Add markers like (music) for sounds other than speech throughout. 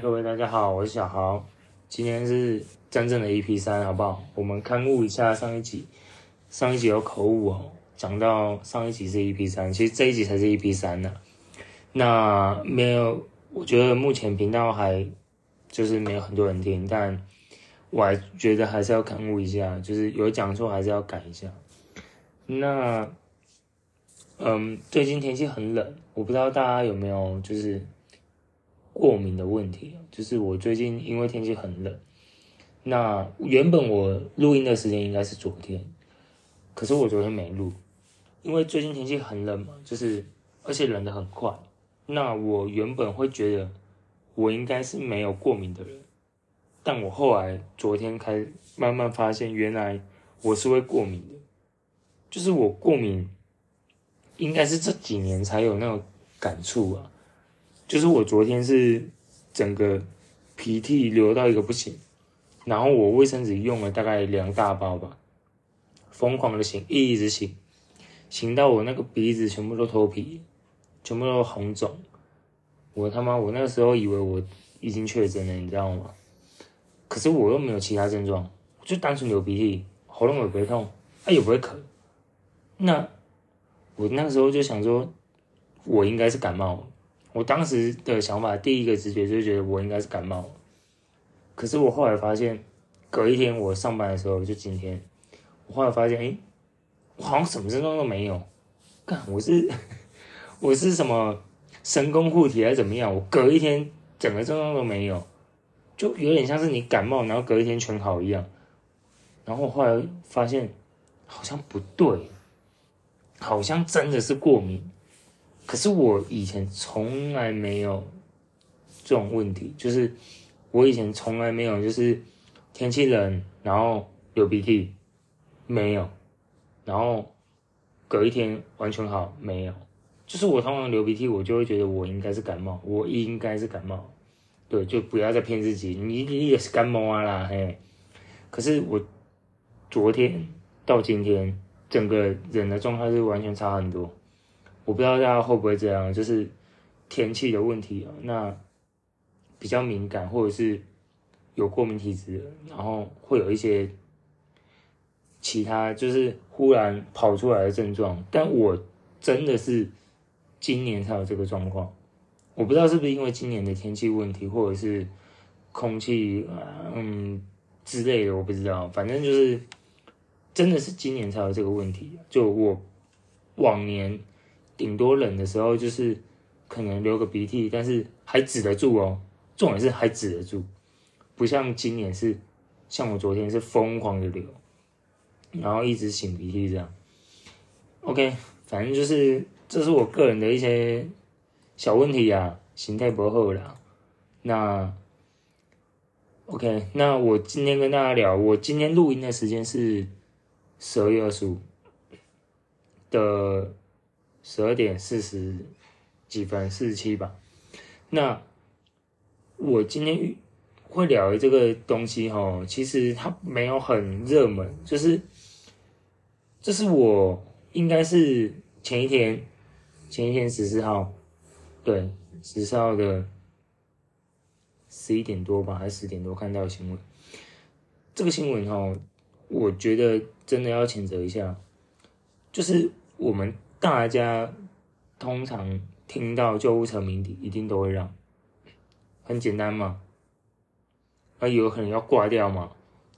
各位大家好，我是小豪，今天是真正的 EP 三，好不好？我们勘误一下上一集，上一集有口误哦，讲到上一集是 EP 三，其实这一集才是 EP 三呢。那没有，我觉得目前频道还就是没有很多人听，但我还觉得还是要勘误一下，就是有讲错还是要改一下。那，嗯，最近天气很冷，我不知道大家有没有就是。过敏的问题，就是我最近因为天气很冷，那原本我录音的时间应该是昨天，可是我昨天没录，因为最近天气很冷嘛，就是而且冷得很快。那我原本会觉得我应该是没有过敏的人，但我后来昨天开慢慢发现，原来我是会过敏的，就是我过敏应该是这几年才有那种感触啊。就是我昨天是整个鼻涕流到一个不行，然后我卫生纸用了大概两大包吧，疯狂的擤，一直擤，擤到我那个鼻子全部都脱皮，全部都红肿。我他妈，我那个时候以为我已经确诊了，你知道吗？可是我又没有其他症状，就单纯流鼻涕，喉咙也不会痛，啊也不会咳。那我那时候就想说，我应该是感冒了。我当时的想法，第一个直觉就是觉得我应该是感冒，可是我后来发现，隔一天我上班的时候，就今天，我后来发现，哎，我好像什么症状都没有，干，我是 (laughs) 我是什么神功护体还是怎么样？我隔一天整个症状都没有，就有点像是你感冒，然后隔一天全好一样。然后我后来发现，好像不对，好像真的是过敏。可是我以前从来没有这种问题，就是我以前从来没有，就是天气冷然后流鼻涕，没有，然后隔一天完全好，没有，就是我通常流鼻涕，我就会觉得我应该是感冒，我应该是感冒，对，就不要再骗自己，你你也是感冒啊啦，嘿。可是我昨天到今天，整个人的状态是完全差很多。我不知道大家会不会这样，就是天气的问题啊，那比较敏感或者是有过敏体质，然后会有一些其他就是忽然跑出来的症状。但我真的是今年才有这个状况，我不知道是不是因为今年的天气问题，或者是空气嗯之类的，我不知道。反正就是真的是今年才有这个问题，就我往年。顶多冷的时候就是可能流个鼻涕，但是还止得住哦。重点是还止得住，不像今年是像我昨天是疯狂的流，然后一直擤鼻涕这样。OK，反正就是这是我个人的一些小问题啊，心态不好啦。那 OK，那我今天跟大家聊，我今天录音的时间是十二月二十五的。十二点四十几分，四十七吧。那我今天会聊的这个东西哈，其实它没有很热门，就是这是我应该是前一天，前一天十四号，对，十四号的十一点多吧，还是十点多看到的新闻。这个新闻哈，我觉得真的要谴责一下，就是我们。大家通常听到救护车鸣笛，一定都会让，很简单嘛。那有可能要挂掉嘛？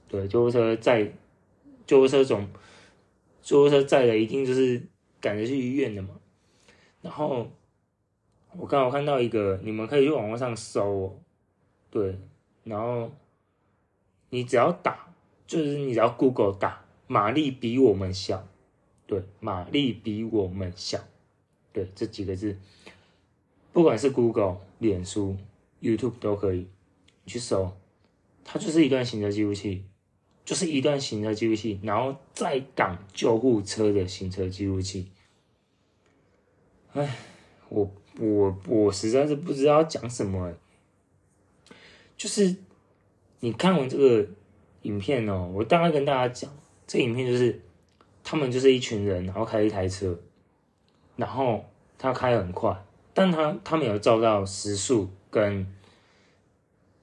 对，救护车载，救护车总，救护车载的一定就是赶着去医院的嘛。然后我刚好看到一个，你们可以去网络上搜，哦对，然后你只要打，就是你只要 Google 打，马力比我们小。对，马力比我们小，对，这几个字，不管是 Google、脸书、YouTube 都可以，你去搜，它就是一段行车记录器，就是一段行车记录器，然后再挡救护车的行车记录器。哎，我我我实在是不知道讲什么，就是你看完这个影片哦，我大概跟大家讲，这影片就是。他们就是一群人，然后开一台车，然后他开很快，但他他没有照到时速跟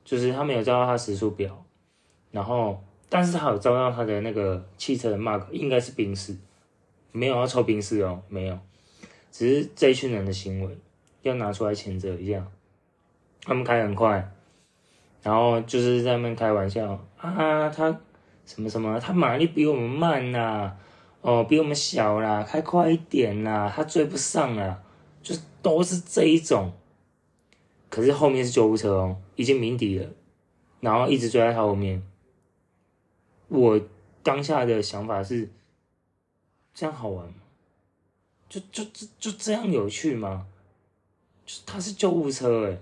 就是他没有照到他时速表，然后但是他有照到他的那个汽车的 mark，应该是冰室，没有要抽冰室哦，没有，只是这一群人的行为要拿出来谴责一下，他们开很快，然后就是在那边开玩笑啊，他什么什么，他马力比我们慢呐、啊，哦，比我们小啦，开快一点啦，他追不上啦，就都是这一种。可是后面是救护车哦，已经鸣笛了，然后一直追在他后面。我当下的想法是，这样好玩吗？就就就就这样有趣吗？就他是救护车诶，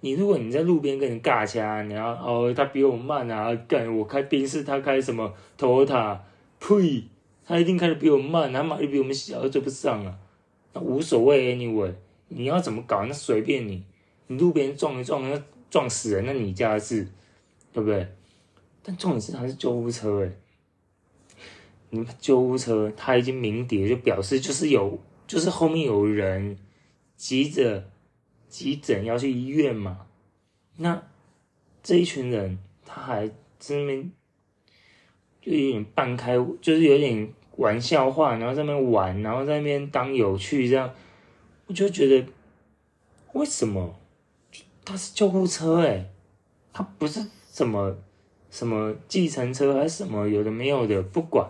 你如果你在路边跟人尬掐，你要哦，他比我慢啊，干我开宾士，他开什么 Toyota，呸，他一定开的比我慢，他马力比我们小，又追不上啊，那无所谓，anyway，你要怎么搞那随便你。你路边撞一撞，那撞死人，那你家的事，对不对？但重点是他是救护车诶，你们救护车他已经鸣笛，就表示就是有，就是后面有人急着急诊要去医院嘛。那这一群人他还在那边就有点半开，就是有点玩笑话，然后在那边玩，然后在那边当有趣这样，我就觉得为什么？他是救护车诶，他不是什么什么计程车还是什么有的没有的，不管，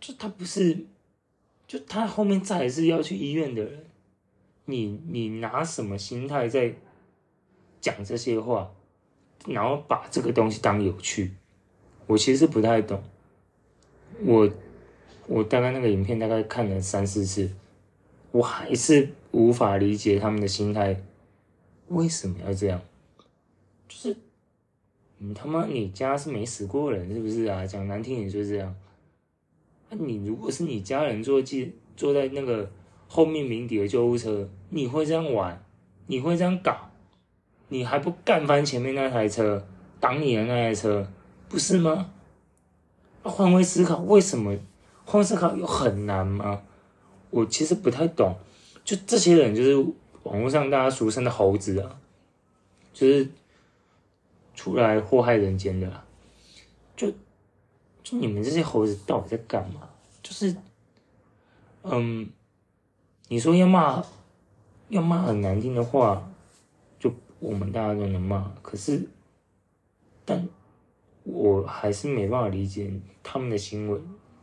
就他不是，就他后面载的是要去医院的人，你你拿什么心态在讲这些话，然后把这个东西当有趣，我其实不太懂，我我大概那个影片大概看了三四次，我还是无法理解他们的心态。为什么要这样？就是你他妈，你家是没死过人是不是啊？讲难听点就是这样。那你如果是你家人坐进坐在那个后面鸣笛的救护车，你会这样玩？你会这样搞？你还不干翻前面那台车，挡你的那台车，不是吗？换位思考，为什么换位思考有很难吗？我其实不太懂。就这些人就是。网络上大家俗称的猴子啊，就是出来祸害人间的。就就你们这些猴子到底在干嘛？就是，嗯，你说要骂，要骂很难听的话，就我们大家都能骂。可是，但我还是没办法理解他们的行为，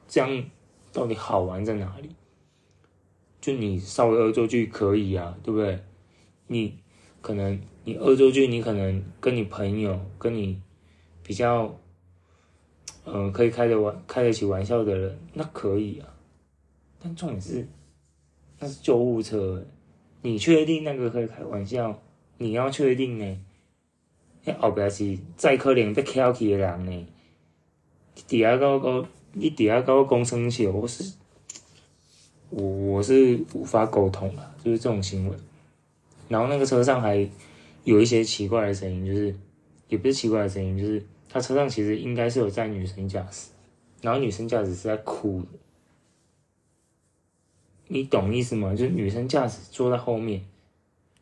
这样到底好玩在哪里？就你稍微恶作剧可以啊，对不对？你可能你恶作剧，你可能跟你朋友、跟你比较，嗯、呃，可以开得玩、开得起玩笑的人，那可以啊。但重点是，那是救护车，你确定那个可以开玩笑？你要确定呢？那后边是再可能被挑起的人呢？底下高高，你底下高高讲生气，我是。我我是无法沟通了，就是这种行为。然后那个车上还有一些奇怪的声音，就是也不是奇怪的声音，就是他车上其实应该是有载女生驾驶，然后女生驾驶是在哭。你懂意思吗？就是女生驾驶坐在后面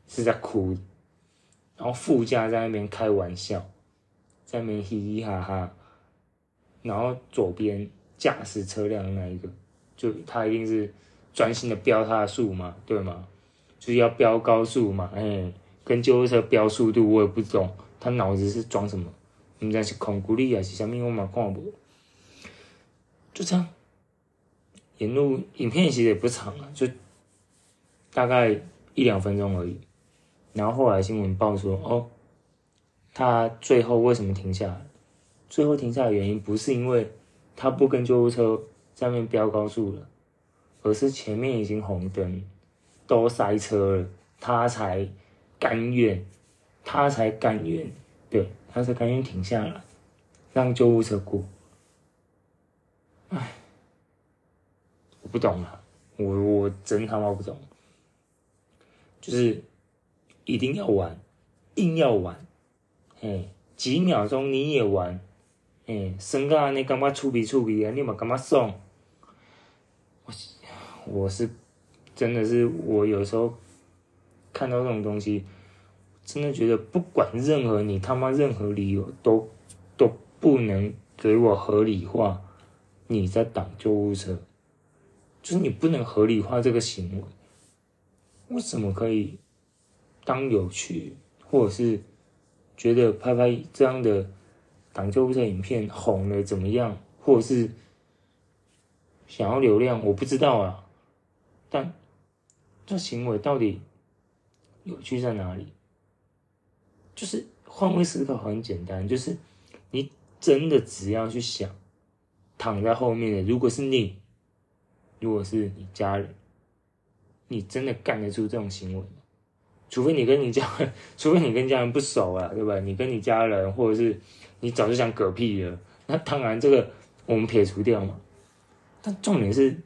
是在哭，然后副驾在那边开玩笑，在那边嘻嘻哈哈，然后左边驾驶车辆那一个，就他一定是。专心的飙他的速嘛，对吗？就是要飙高速嘛，哎、跟救护车飙速度，我也不懂，他脑子是装什么？你知是孔骨力还是什么？我嘛看不，就这样。沿路影片其实也不长啊，就大概一两分钟而已。然后后来新闻报说，哦，他最后为什么停下来？最后停下来的原因不是因为他不跟救护车在面飙高速了。而是前面已经红灯，都塞车了，他才甘愿，他才甘愿，对，他才甘愿停下来，让救护车过。唉，我不懂了，我我真他妈不懂，就是一定要玩，硬要玩，嘿，几秒钟你也玩，嘿，生个你干嘛出鼻出鼻啊？你嘛干嘛送？我。我是真的是，我有时候看到这种东西，真的觉得不管任何你他妈任何理由都都不能给我合理化你在挡救护车，就是你不能合理化这个行为。为什么可以当有趣，或者是觉得拍拍这样的挡救护车影片红了怎么样，或者是想要流量，我不知道啊。但这行为到底有趣在哪里？就是换位思考很简单，就是你真的只要去想，躺在后面的如果是你，如果是你家人，你真的干得出这种行为？除非你跟你家人，(laughs) 除非你跟家人不熟啊，对吧？你跟你家人，或者是你早就想嗝屁了，那当然这个我们撇除掉嘛。但重点是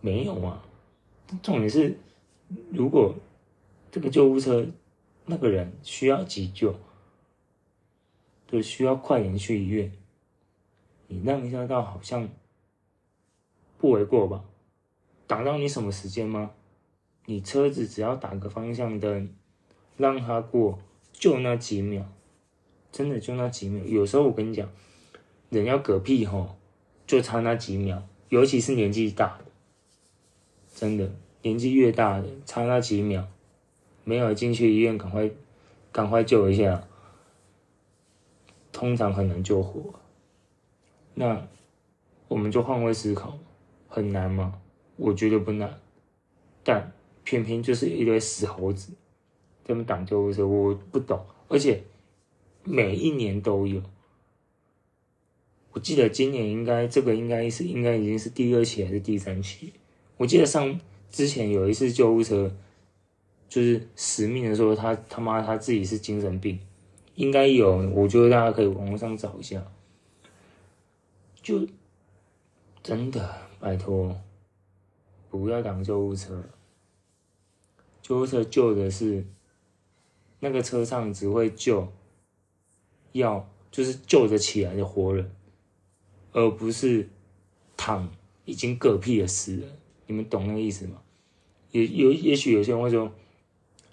没有啊，重点是如果这个救护车。那个人需要急救，就需要快点去医院。你让一下到好像不为过吧？挡到你什么时间吗？你车子只要打个方向灯，让他过，就那几秒，真的就那几秒。有时候我跟你讲，人要嗝屁吼，就差那几秒，尤其是年纪大的，真的年纪越大的，差那几秒。没有进去医院，赶快，赶快救一下。通常很难救活。那我们就换位思考，很难吗？我觉得不难，但偏偏就是一堆死猴子，他们挡救护车，我不懂。而且每一年都有，我记得今年应该这个应该是应该已经是第二期还是第三期？我记得上之前有一次救护车。就是死命的说他他妈他自己是精神病，应该有，我觉得大家可以网络上找一下。就真的拜托，不要挡救护车。救护车救的是那个车上只会救要就是救得起来的活人，而不是躺已经嗝屁的死人。你们懂那个意思吗？也有也许有些人会说。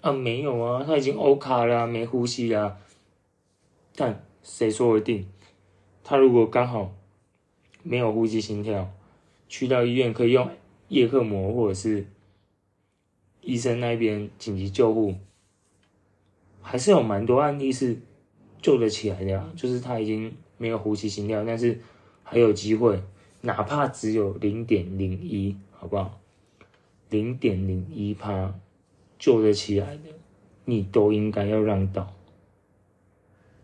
啊，没有啊，他已经欧卡了，没呼吸了。但谁说的定？他如果刚好没有呼吸、心跳，去到医院可以用叶克膜，或者是医生那边紧急救护，还是有蛮多案例是救得起来的啊。就是他已经没有呼吸、心跳，但是还有机会，哪怕只有零点零一，好不好？零点零一趴。救得起来的，你都应该要让道，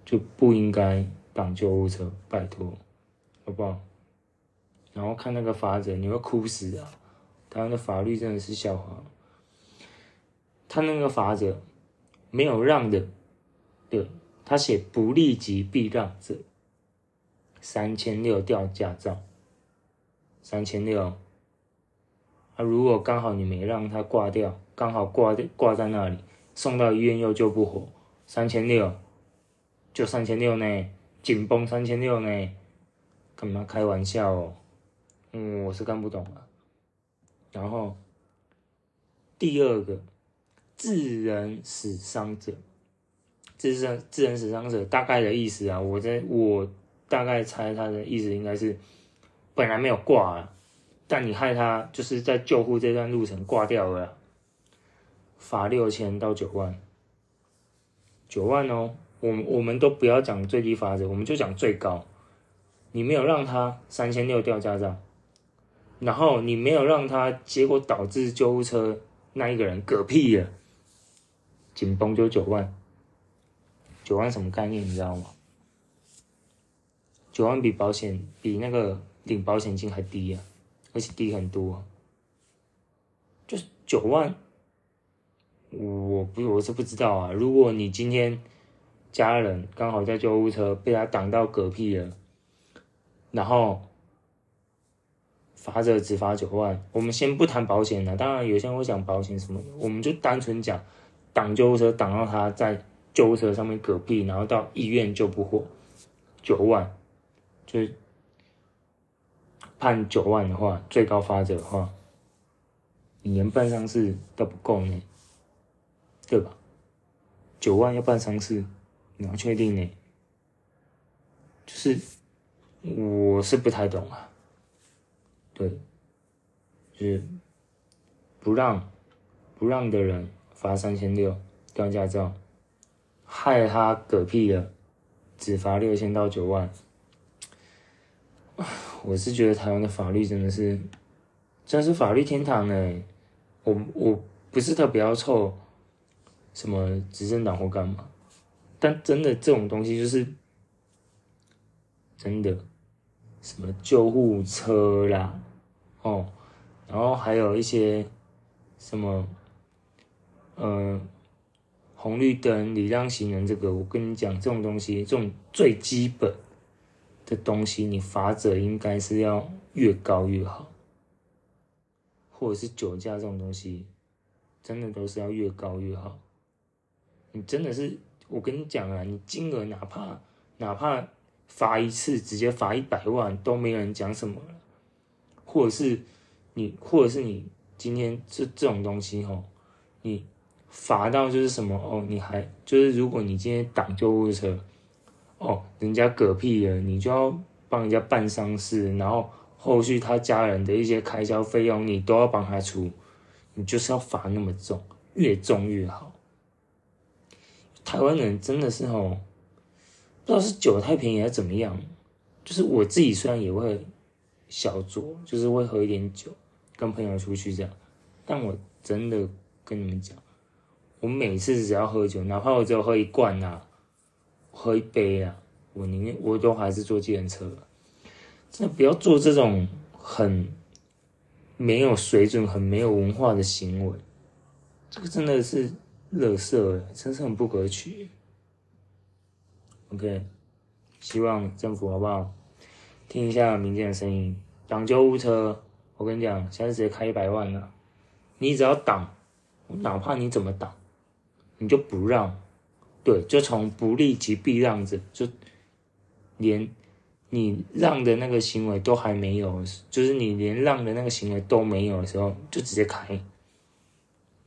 就不应该挡救护车，拜托，好不好？然后看那个法则，你会哭死啊！台湾的法律真的是笑话。他那个法则没有让的，对，他写不立即避让者，三千六吊驾照，三千六。啊，如果刚好你没让他挂掉。刚好挂挂在那里，送到医院又救不活，三千六，就三千六呢，紧绷三千六呢，干嘛开玩笑哦？嗯，我是看不懂了。然后第二个，致人死伤者，致人致人死伤者大概的意思啊，我在我大概猜他的意思应该是，本来没有挂啊，但你害他就是在救护这段路程挂掉了。罚六千到九万，九万哦，我我们都不要讲最低罚则，我们就讲最高。你没有让他三千六掉驾照，然后你没有让他，结果导致救护车那一个人嗝屁了，紧绷就九万。九万什么概念你知道吗？九万比保险比那个领保险金还低啊，而且低很多，就是九万。我不，我是不知道啊。如果你今天家人刚好在救护车被他挡到嗝屁了，然后罚则只罚九万，我们先不谈保险了。当然，有些人会讲保险什么，我们就单纯讲挡救护车挡到他在救护车上面嗝屁，然后到医院救不活，九万，就是判九万的话，最高罚则的话，你连办丧事都不够呢。对吧？九万要办丧事，你要确定呢？就是我是不太懂啊。对，就是不让不让的人罚三千六，吊驾照，害他嗝屁了，只罚六千到九万。我是觉得台湾的法律真的是，真是法律天堂呢。我我不是特别要臭什么执政党或干嘛，但真的这种东西就是真的，什么救护车啦，哦，然后还有一些什么，呃，红绿灯礼让行人这个，我跟你讲，这种东西，这种最基本的东西，你罚则应该是要越高越好。或者是酒驾这种东西，真的都是要越高越好。你真的是，我跟你讲啊，你金额哪怕哪怕罚一次，直接罚一百万都没人讲什么了。或者是你，或者是你今天这这种东西吼，你罚到就是什么哦，你还就是如果你今天挡救护车，哦，人家嗝屁了，你就要帮人家办丧事，然后。后续他家人的一些开销费用，你都要帮他出，你就是要罚那么重，越重越好。台湾人真的是哦，不知道是酒太便宜还是怎么样，就是我自己虽然也会小酌，就是会喝一点酒，跟朋友出去这样，但我真的跟你们讲，我每次只要喝酒，哪怕我只有喝一罐啊，喝一杯啊，我宁愿我都还是坐计程车。真的不要做这种很没有水准、很没有文化的行为，这个真的是垃圾，真是很不可取。OK，希望政府好不好？听一下民间的声音，挡救护车，我跟你讲，现在直接开一百万了，你只要挡，哪怕你怎么挡，你就不让，对，就从不利即避让着，就连。你让的那个行为都还没有，就是你连让的那个行为都没有的时候，就直接开。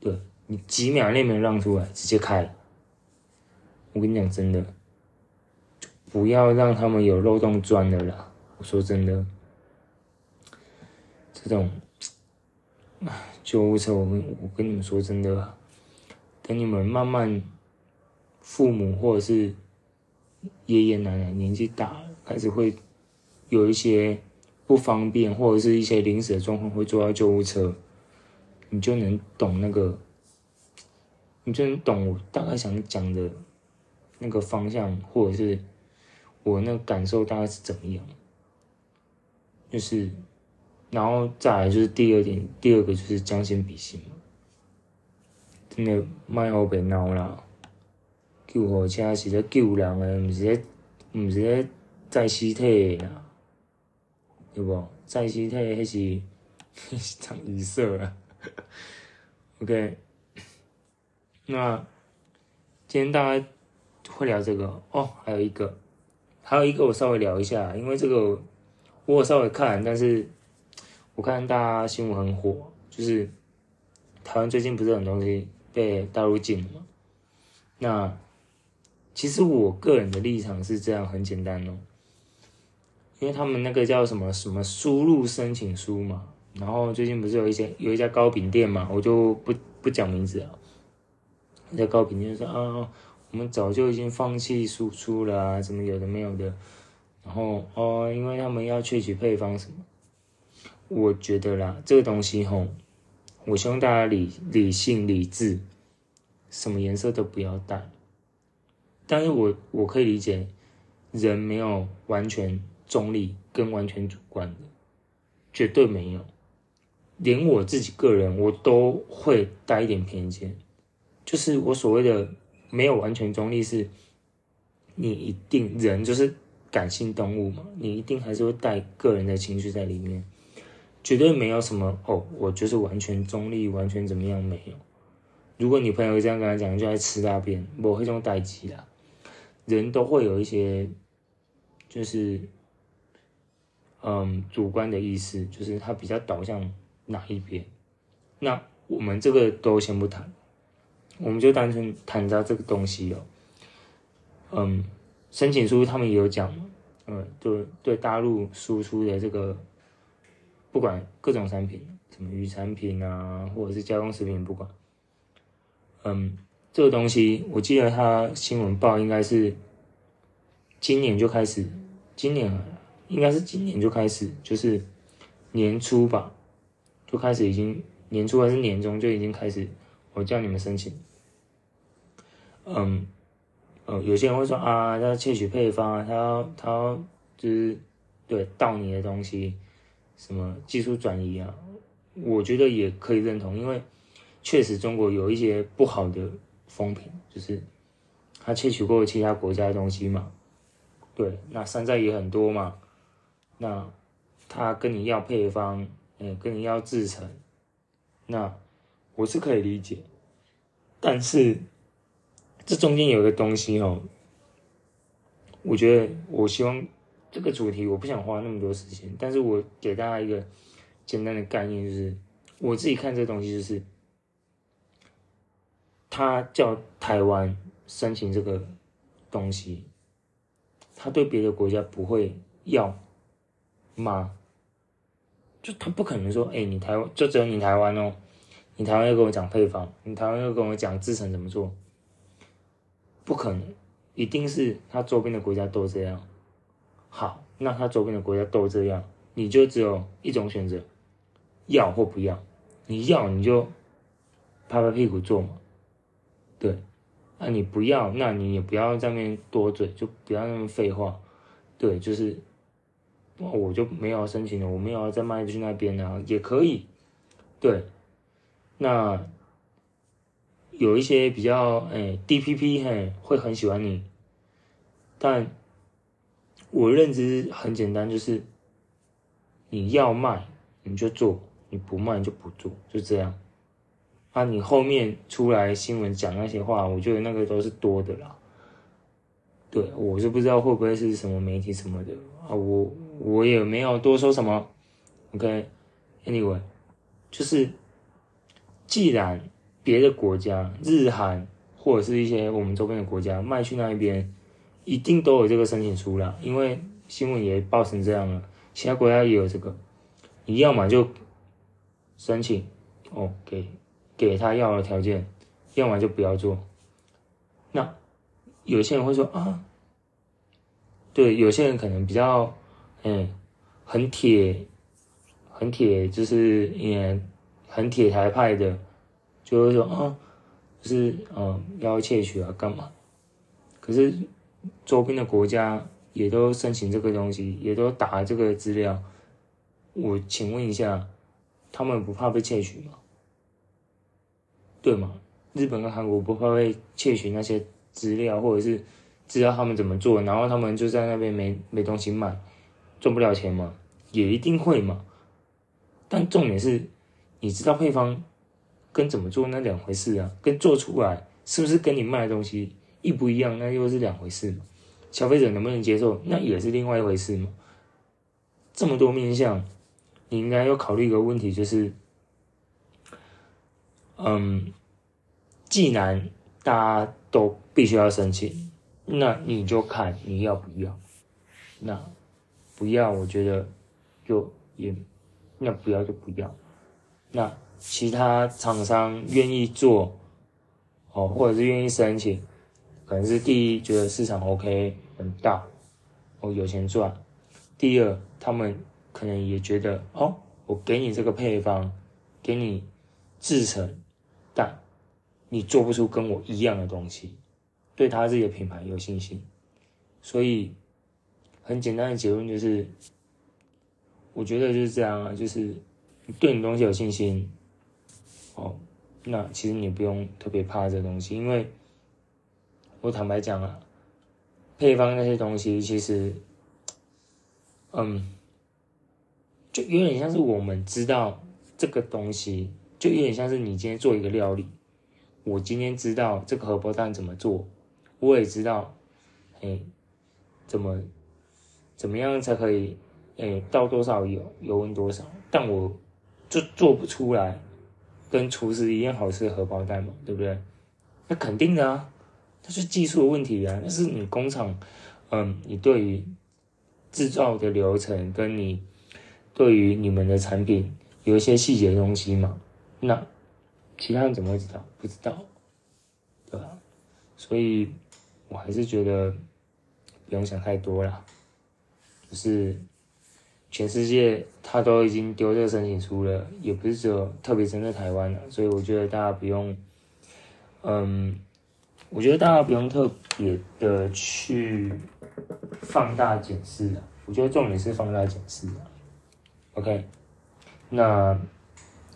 对，你几秒内没有让出来，直接开了。我跟你讲真的，不要让他们有漏洞钻的啦。我说真的，这种，救护车，我跟我跟你们说真的，等你们慢慢，父母或者是爷爷奶奶年纪大了。开始会有一些不方便，或者是一些临时的状况，会坐到救护车，你就能懂那个，你就能懂我大概想讲的那个方向，或者是我那个感受大概是怎么样。就是，然后再来就是第二点，第二个就是将心比心嘛，真的卖欧北闹啦，救护车是在救人诶，毋是咧，毋是在。载尸体诶啦，对无？载尸体迄是长仪色啊。OK，那今天大家会聊这个哦，还有一个，还有一个我稍微聊一下，因为这个我有稍微看，但是我看大家新闻很火，就是台湾最近不是很多东西被大陆禁了嘛？那其实我个人的立场是这样，很简单哦。因为他们那个叫什么什么输入申请书嘛，然后最近不是有一些有一家糕饼店嘛，我就不不讲名字了。那家糕饼店说啊，我们早就已经放弃输出了啊，什么有的没有的。然后哦，因为他们要萃取配方什么，我觉得啦，这个东西吼，我希望大家理理性理智，什么颜色都不要带。但是我我可以理解，人没有完全。中立跟完全主观的，绝对没有。连我自己个人，我都会带一点偏见。就是我所谓的没有完全中立，是，你一定人就是感性动物嘛，你一定还是会带个人的情绪在里面。绝对没有什么哦，我就是完全中立，完全怎么样没有。如果你朋友这样跟他讲，就爱吃大便，我会这种代志啦。人都会有一些，就是。嗯，主观的意思就是他比较导向哪一边。那我们这个都先不谈，我们就单纯谈到这个东西哦。嗯，申请书他们也有讲，嗯，对对，大陆输出的这个，不管各种产品，什么鱼产品啊，或者是加工食品，不管，嗯，这个东西我记得他新闻报应该是今年就开始，今年应该是今年就开始，就是年初吧，就开始已经年初还是年中就已经开始，我叫你们申请，嗯。呃，有些人会说啊，他窃取配方啊，他要他要就是对盗你的东西，什么技术转移啊，我觉得也可以认同，因为确实中国有一些不好的风评，就是他窃取过其他国家的东西嘛，对，那山寨也很多嘛，那他跟你要配方，嗯，跟你要制成，那我是可以理解，但是。这中间有一个东西哦，我觉得我希望这个主题我不想花那么多时间，但是我给大家一个简单的概念，就是我自己看这东西就是，他叫台湾申请这个东西，他对别的国家不会要吗？就他不可能说，哎，你台湾就只有你台湾哦，你台湾要跟我讲配方，你台湾要跟我讲制成怎么做。不可能，一定是他周边的国家都这样。好，那他周边的国家都这样，你就只有一种选择，要或不要。你要你就拍拍屁股做嘛，对。那你不要，那你也不要在那边多嘴，就不要那么废话。对，就是，我就没有要申请了，我没有要再卖去那边啊，也可以。对，那。有一些比较诶、欸、DPP 嘿会很喜欢你，但我认知很简单，就是你要卖你就做，你不卖就不做，就这样。啊，你后面出来新闻讲那些话，我觉得那个都是多的啦。对，我是不知道会不会是什么媒体什么的啊，我我也没有多说什么。OK，Anyway，就是既然。别的国家，日韩或者是一些我们周边的国家卖去那一边，一定都有这个申请书啦，因为新闻也报成这样了。其他国家也有这个，你要么就申请哦，给给他要的条件，要么就不要做。那有些人会说啊，对，有些人可能比较嗯，很铁，很铁，就是也很铁台派的。就会说啊，就是嗯，要窃取啊，干嘛？可是周边的国家也都申请这个东西，也都打这个资料。我请问一下，他们不怕被窃取吗？对吗？日本跟韩国不怕被窃取那些资料，或者是知道他们怎么做，然后他们就在那边没没东西卖，赚不了钱吗？也一定会嘛。但重点是，你知道配方。跟怎么做那两回事啊，跟做出来是不是跟你卖的东西一不一样，那又是两回事嘛。消费者能不能接受，那也是另外一回事嘛。这么多面向，你应该要考虑一个问题，就是，嗯，既然大家都必须要申请，那你就看你要不要。那不要，我觉得就也，那不要就不要。那。其他厂商愿意做，哦，或者是愿意申请，可能是第一觉得市场 OK 很大，哦，有钱赚；第二，他们可能也觉得哦，我给你这个配方，给你制成，但你做不出跟我一样的东西，对他自己的品牌有信心，所以很简单的结论就是，我觉得就是这样啊，就是对你东西有信心。哦，那其实你不用特别怕这东西，因为我坦白讲啊，配方那些东西其实，嗯，就有点像是我们知道这个东西，就有点像是你今天做一个料理，我今天知道这个荷包蛋怎么做，我也知道，哎，怎么怎么样才可以，哎，倒多少油，油温多少，但我就做不出来。跟厨师一样好吃的荷包蛋嘛，对不对？那肯定的啊，它是技术的问题啊，那是你工厂，嗯，你对于制造的流程跟你对于你们的产品有一些细节的东西嘛，那其他人怎么会知道？不知道，对吧？所以我还是觉得不用想太多了，就是。全世界他都已经丢这个申请书了，也不是只有特别针对台湾了，所以我觉得大家不用，嗯，我觉得大家不用特别的去放大检视啊，我觉得重点是放大检视啊。OK，那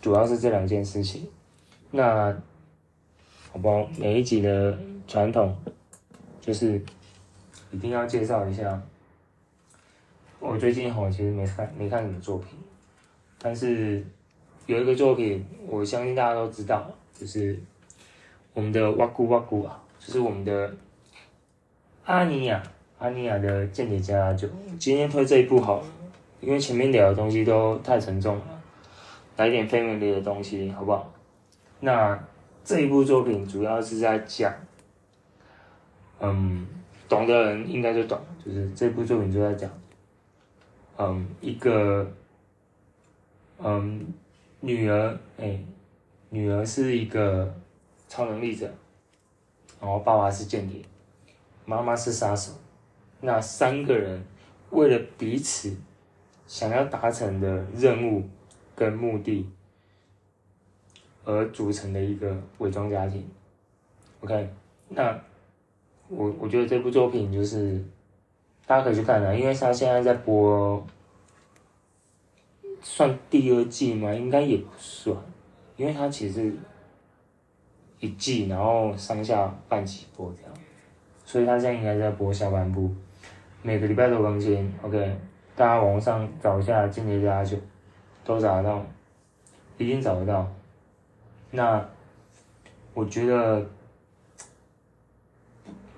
主要是这两件事情，那好不好？每一集的传统就是一定要介绍一下。我最近好像其实没看没看什么作品，但是有一个作品，我相信大家都知道，就是我们的哇咕哇咕啊，就是我们的阿尼亚阿尼亚的间谍家就。今天推这一部好了，因为前面聊的东西都太沉重了，来点 family 的东西好不好？那这一部作品主要是在讲，嗯，懂的人应该就懂，就是这部作品就在讲。嗯，一个，嗯，女儿，哎、女儿是一个超能力者，然后爸爸是间谍，妈妈是杀手，那三个人为了彼此想要达成的任务跟目的而组成的一个伪装家庭。OK，那我我觉得这部作品就是。大家可以去看啊，因为他现在在播，算第二季吗？应该也不算，因为他其实一季，然后上下半起播这样，所以他现在应该在播下半部，每个礼拜都更新。OK，大家网上找一下《间谍家家酒》，都找得到，一定找得到。那我觉得，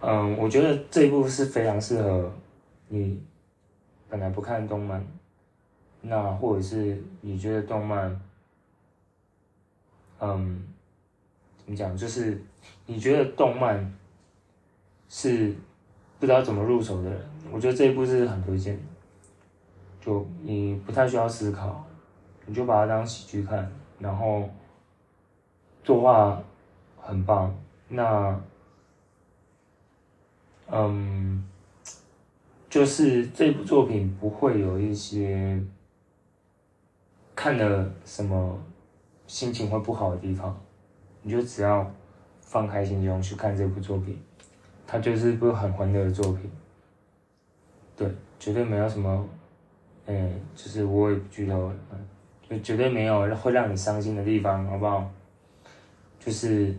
嗯，我觉得这一部是非常适合。你本来不看动漫，那或者是你觉得动漫，嗯，怎么讲？就是你觉得动漫是不知道怎么入手的人，我觉得这一部是很推荐。就你不太需要思考，你就把它当喜剧看，然后作画很棒。那，嗯。就是这部作品不会有一些看了什么心情会不好的地方，你就只要放开心胸去看这部作品，它就是一部很欢乐的作品。对，绝对没有什么，哎、就是我也不剧透，就绝对没有会让你伤心的地方，好不好？就是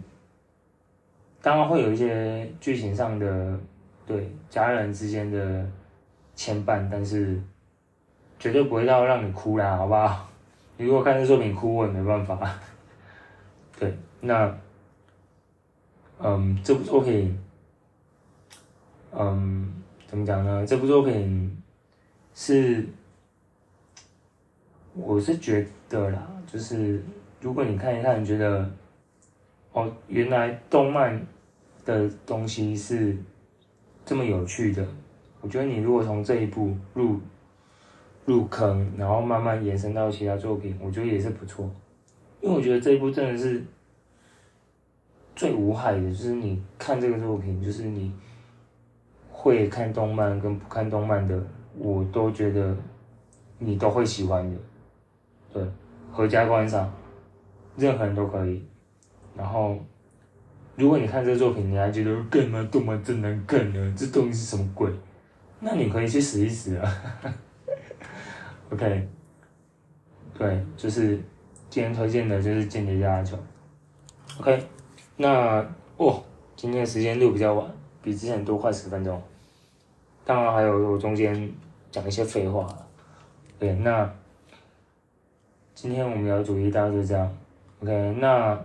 当然会有一些剧情上的，对家人之间的。牵绊，但是绝对不会到让你哭啦，好不好？你如果看这作品哭，我也没办法。(laughs) 对，那，嗯，这部作品，嗯，怎么讲呢？这部作品是，我是觉得啦，就是如果你看一看，觉得，哦，原来动漫的东西是这么有趣的。我觉得你如果从这一部入入坑，然后慢慢延伸到其他作品，我觉得也是不错。因为我觉得这一部真的是最无害的，就是你看这个作品，就是你会看动漫跟不看动漫的，我都觉得你都会喜欢的。对，合家观赏，任何人都可以。然后，如果你看这个作品，你还觉得干嘛动漫真难看呢？这东西是什么鬼？那你可以去死一死啊，OK，对，就是今天推荐的就是《间谍家家酒》，OK，那哦，今天时间录比较晚，比之前多快十分钟，当然还有我中间讲一些废话，对，那今天我们聊的主题大概就是这样，OK，那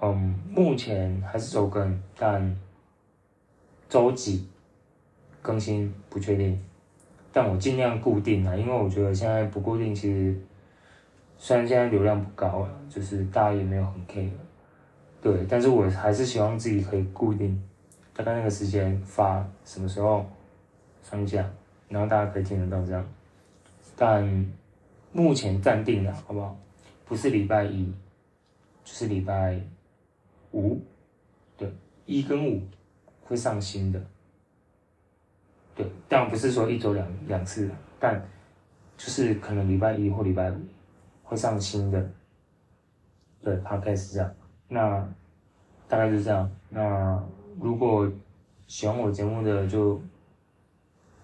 嗯，目前还是周更，但周几？更新不确定，但我尽量固定啊，因为我觉得现在不固定，其实虽然现在流量不高了，就是大家也没有很 care，对，但是我还是希望自己可以固定大概那个时间发什么时候上架，然后大家可以听得到这样。但目前暂定了，好不好？不是礼拜一，就是礼拜五，对，一跟五会上新的，对，但不是说一周两两次，但就是可能礼拜一或礼拜五会上新的，对，Podcast 这样。那大概就是这样。那如果喜欢我节目的，就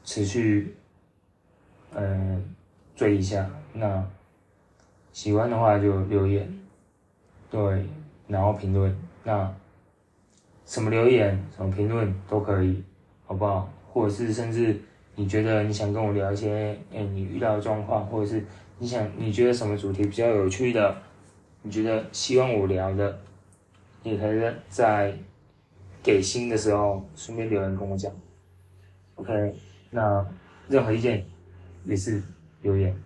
持续嗯、追一下。那喜欢的话就留言，对，然后评论。那什么留言、什么评论都可以，好不好？或者是甚至你觉得你想跟我聊一些，哎，你遇到的状况，或者是你想你觉得什么主题比较有趣的，你觉得希望我聊的。你可以在给星的时候顺便留言跟我讲，OK？那任何意见也是留言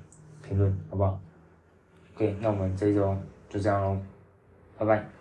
评论，好不好？OK？那我们这一周就这样喽，拜拜。